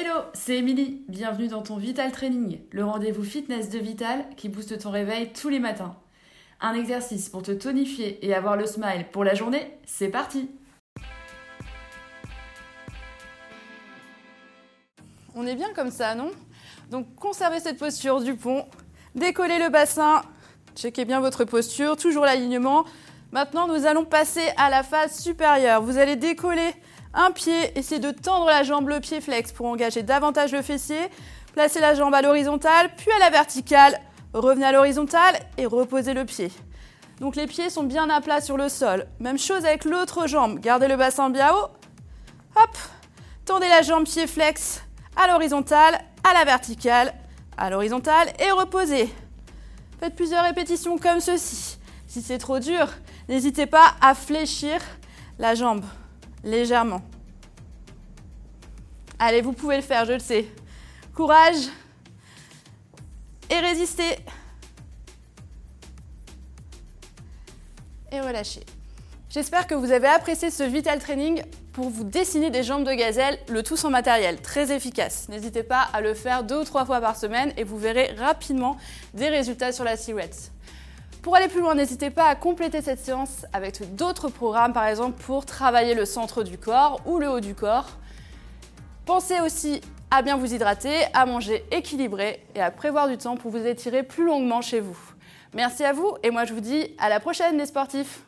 Hello, c'est Émilie. Bienvenue dans ton Vital Training, le rendez-vous fitness de Vital qui booste ton réveil tous les matins. Un exercice pour te tonifier et avoir le smile pour la journée, c'est parti On est bien comme ça, non? Donc conservez cette posture du pont, décollez le bassin, checkez bien votre posture, toujours l'alignement. Maintenant, nous allons passer à la phase supérieure. Vous allez décoller un pied, essayez de tendre la jambe, le pied flex pour engager davantage le fessier. Placez la jambe à l'horizontale, puis à la verticale. Revenez à l'horizontale et reposez le pied. Donc les pieds sont bien à plat sur le sol. Même chose avec l'autre jambe. Gardez le bassin bien haut. Hop. Tendez la jambe pied flex à l'horizontale, à la verticale, à l'horizontale et reposez. Faites plusieurs répétitions comme ceci. Si c'est trop dur, n'hésitez pas à fléchir la jambe légèrement. Allez, vous pouvez le faire, je le sais. Courage et résistez. Et relâchez. J'espère que vous avez apprécié ce Vital Training pour vous dessiner des jambes de gazelle, le tout sans matériel, très efficace. N'hésitez pas à le faire deux ou trois fois par semaine et vous verrez rapidement des résultats sur la silhouette. Pour aller plus loin, n'hésitez pas à compléter cette séance avec d'autres programmes, par exemple pour travailler le centre du corps ou le haut du corps. Pensez aussi à bien vous hydrater, à manger équilibré et à prévoir du temps pour vous étirer plus longuement chez vous. Merci à vous et moi je vous dis à la prochaine les sportifs